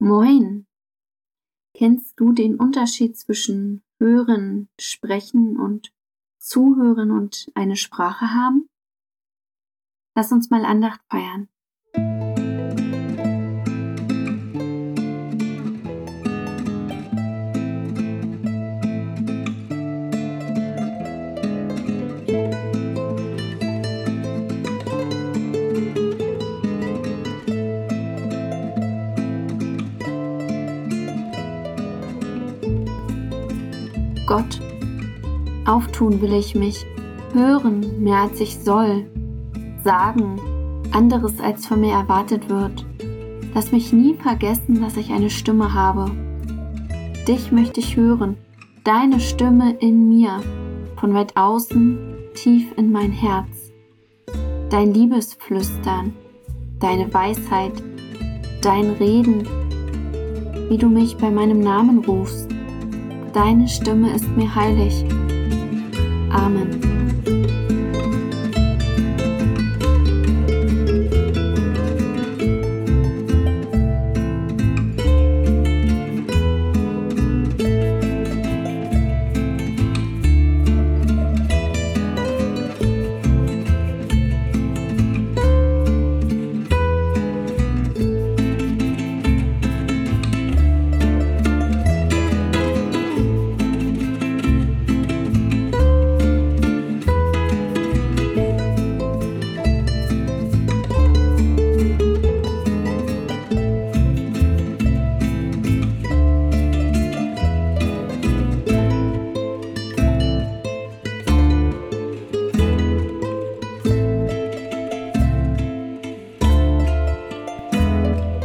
Moin. Kennst du den Unterschied zwischen hören, sprechen und zuhören und eine Sprache haben? Lass uns mal Andacht feiern. Gott. Auftun will ich mich, hören mehr als ich soll, sagen anderes als von mir erwartet wird. Lass mich nie vergessen, dass ich eine Stimme habe. Dich möchte ich hören, deine Stimme in mir, von weit außen tief in mein Herz. Dein Liebesflüstern, deine Weisheit, dein Reden, wie du mich bei meinem Namen rufst Deine Stimme ist mir heilig. Amen.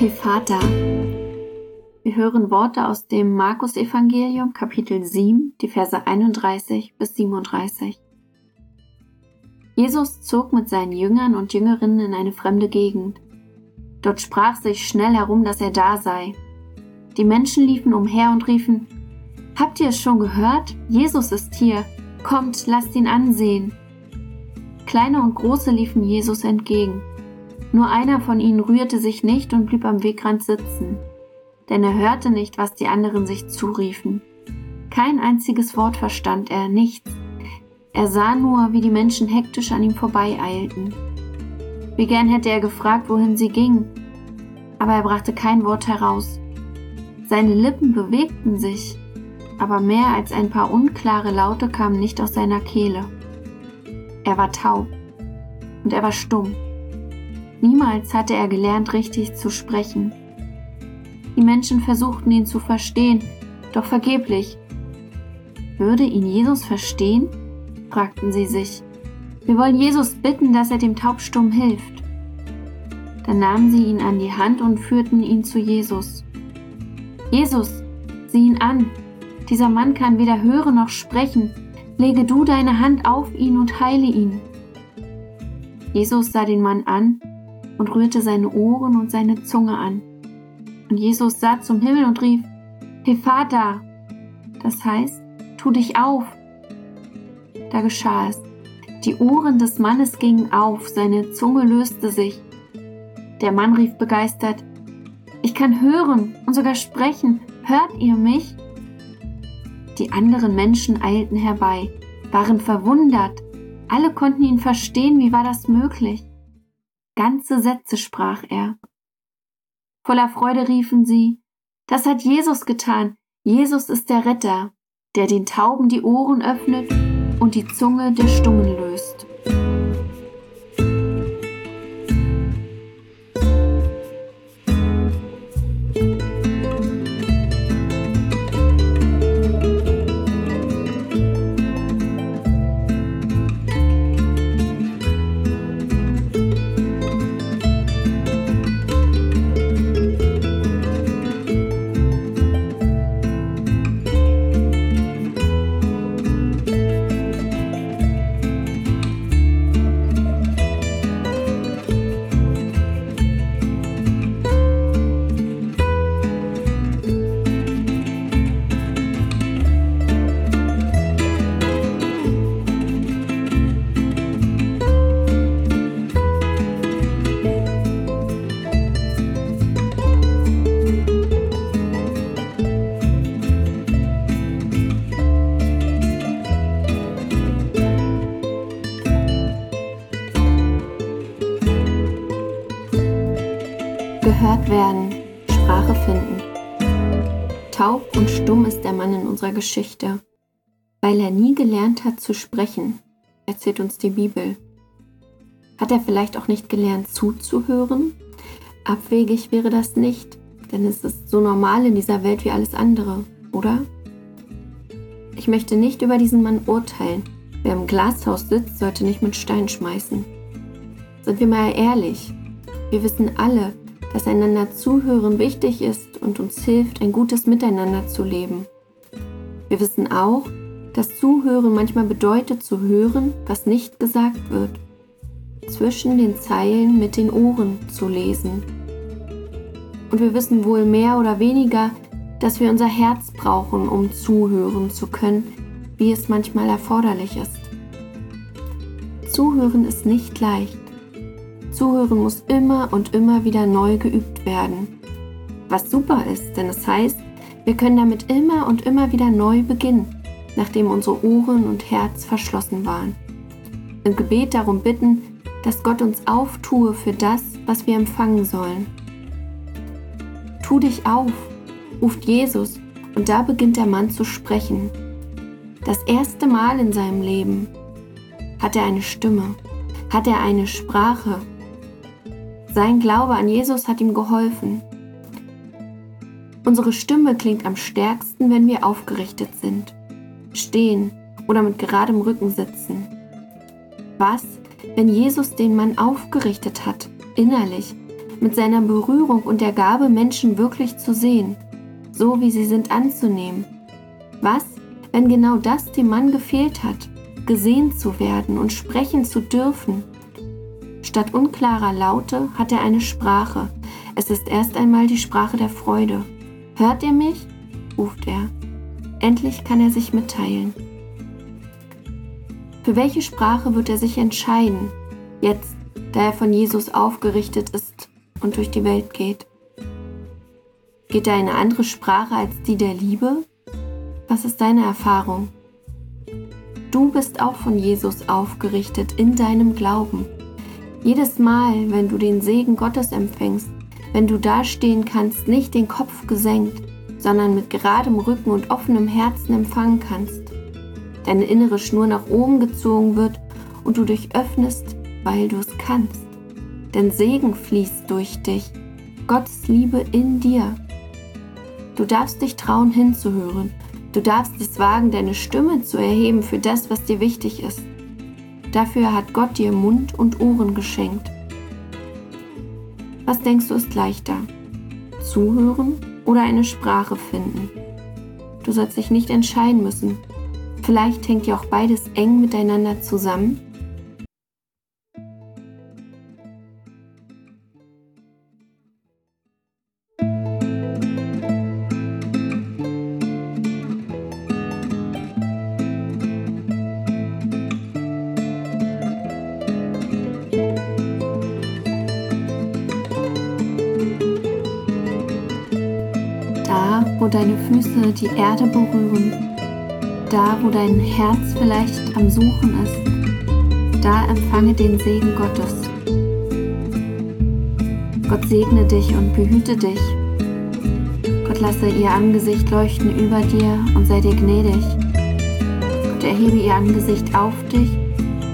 Vater, wir hören Worte aus dem Markus-Evangelium, Kapitel 7, die Verse 31 bis 37. Jesus zog mit seinen Jüngern und Jüngerinnen in eine fremde Gegend. Dort sprach sich schnell herum, dass er da sei. Die Menschen liefen umher und riefen, Habt ihr es schon gehört? Jesus ist hier. Kommt, lasst ihn ansehen. Kleine und Große liefen Jesus entgegen. Nur einer von ihnen rührte sich nicht und blieb am Wegrand sitzen, denn er hörte nicht, was die anderen sich zuriefen. Kein einziges Wort verstand er, nichts. Er sah nur, wie die Menschen hektisch an ihm vorbeieilten. Wie gern hätte er gefragt, wohin sie gingen, aber er brachte kein Wort heraus. Seine Lippen bewegten sich, aber mehr als ein paar unklare Laute kamen nicht aus seiner Kehle. Er war taub und er war stumm. Niemals hatte er gelernt, richtig zu sprechen. Die Menschen versuchten ihn zu verstehen, doch vergeblich. Würde ihn Jesus verstehen? fragten sie sich. Wir wollen Jesus bitten, dass er dem Taubstumm hilft. Dann nahmen sie ihn an die Hand und führten ihn zu Jesus. Jesus, sieh ihn an. Dieser Mann kann weder hören noch sprechen. Lege du deine Hand auf ihn und heile ihn. Jesus sah den Mann an und rührte seine Ohren und seine Zunge an. Und Jesus sah zum Himmel und rief, Vater, das heißt, tu dich auf. Da geschah es. Die Ohren des Mannes gingen auf, seine Zunge löste sich. Der Mann rief begeistert, ich kann hören und sogar sprechen. Hört ihr mich? Die anderen Menschen eilten herbei, waren verwundert. Alle konnten ihn verstehen, wie war das möglich? Ganze Sätze sprach er. Voller Freude riefen sie, das hat Jesus getan. Jesus ist der Retter, der den Tauben die Ohren öffnet und die Zunge der Stummen löst. Werden, Sprache finden. Taub und stumm ist der Mann in unserer Geschichte, weil er nie gelernt hat zu sprechen, erzählt uns die Bibel. Hat er vielleicht auch nicht gelernt zuzuhören? Abwegig wäre das nicht, denn es ist so normal in dieser Welt wie alles andere, oder? Ich möchte nicht über diesen Mann urteilen. Wer im Glashaus sitzt, sollte nicht mit Stein schmeißen. Sind wir mal ehrlich, wir wissen alle, dass einander zuhören wichtig ist und uns hilft, ein gutes Miteinander zu leben. Wir wissen auch, dass Zuhören manchmal bedeutet zu hören, was nicht gesagt wird. Zwischen den Zeilen mit den Ohren zu lesen. Und wir wissen wohl mehr oder weniger, dass wir unser Herz brauchen, um zuhören zu können, wie es manchmal erforderlich ist. Zuhören ist nicht leicht. Zuhören muss immer und immer wieder neu geübt werden. Was super ist, denn es heißt, wir können damit immer und immer wieder neu beginnen, nachdem unsere Ohren und Herz verschlossen waren. Im Gebet darum bitten, dass Gott uns auftue für das, was wir empfangen sollen. Tu dich auf, ruft Jesus und da beginnt der Mann zu sprechen. Das erste Mal in seinem Leben hat er eine Stimme, hat er eine Sprache. Sein Glaube an Jesus hat ihm geholfen. Unsere Stimme klingt am stärksten, wenn wir aufgerichtet sind, stehen oder mit geradem Rücken sitzen. Was, wenn Jesus den Mann aufgerichtet hat, innerlich, mit seiner Berührung und der Gabe, Menschen wirklich zu sehen, so wie sie sind anzunehmen? Was, wenn genau das dem Mann gefehlt hat, gesehen zu werden und sprechen zu dürfen? Statt unklarer Laute hat er eine Sprache. Es ist erst einmal die Sprache der Freude. Hört ihr mich? ruft er. Endlich kann er sich mitteilen. Für welche Sprache wird er sich entscheiden, jetzt, da er von Jesus aufgerichtet ist und durch die Welt geht? Geht er eine andere Sprache als die der Liebe? Was ist deine Erfahrung? Du bist auch von Jesus aufgerichtet in deinem Glauben. Jedes Mal, wenn du den Segen Gottes empfängst, wenn du dastehen kannst, nicht den Kopf gesenkt, sondern mit geradem Rücken und offenem Herzen empfangen kannst, deine innere Schnur nach oben gezogen wird und du dich öffnest, weil du es kannst. Denn Segen fließt durch dich, Gottes Liebe in dir. Du darfst dich trauen hinzuhören. Du darfst es wagen, deine Stimme zu erheben für das, was dir wichtig ist. Dafür hat Gott dir Mund und Ohren geschenkt. Was denkst du ist leichter? Zuhören oder eine Sprache finden? Du sollst dich nicht entscheiden müssen. Vielleicht hängt ja auch beides eng miteinander zusammen deine Füße die Erde berühren, da wo dein Herz vielleicht am Suchen ist, da empfange den Segen Gottes. Gott segne dich und behüte dich. Gott lasse ihr Angesicht leuchten über dir und sei dir gnädig. Gott erhebe ihr Angesicht auf dich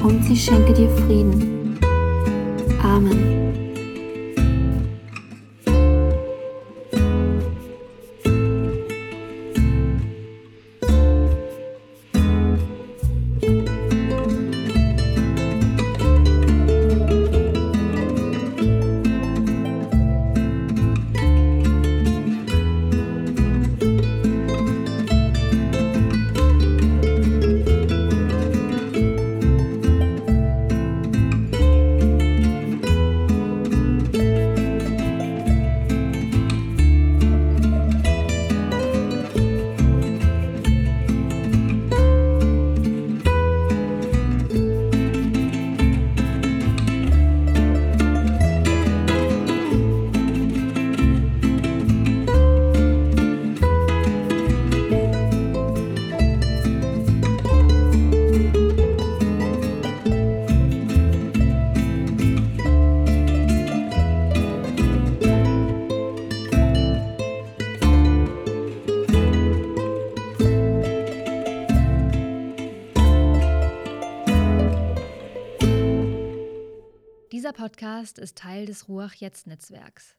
und sie schenke dir Frieden. Amen. Podcast ist Teil des Ruach Jetzt Netzwerks.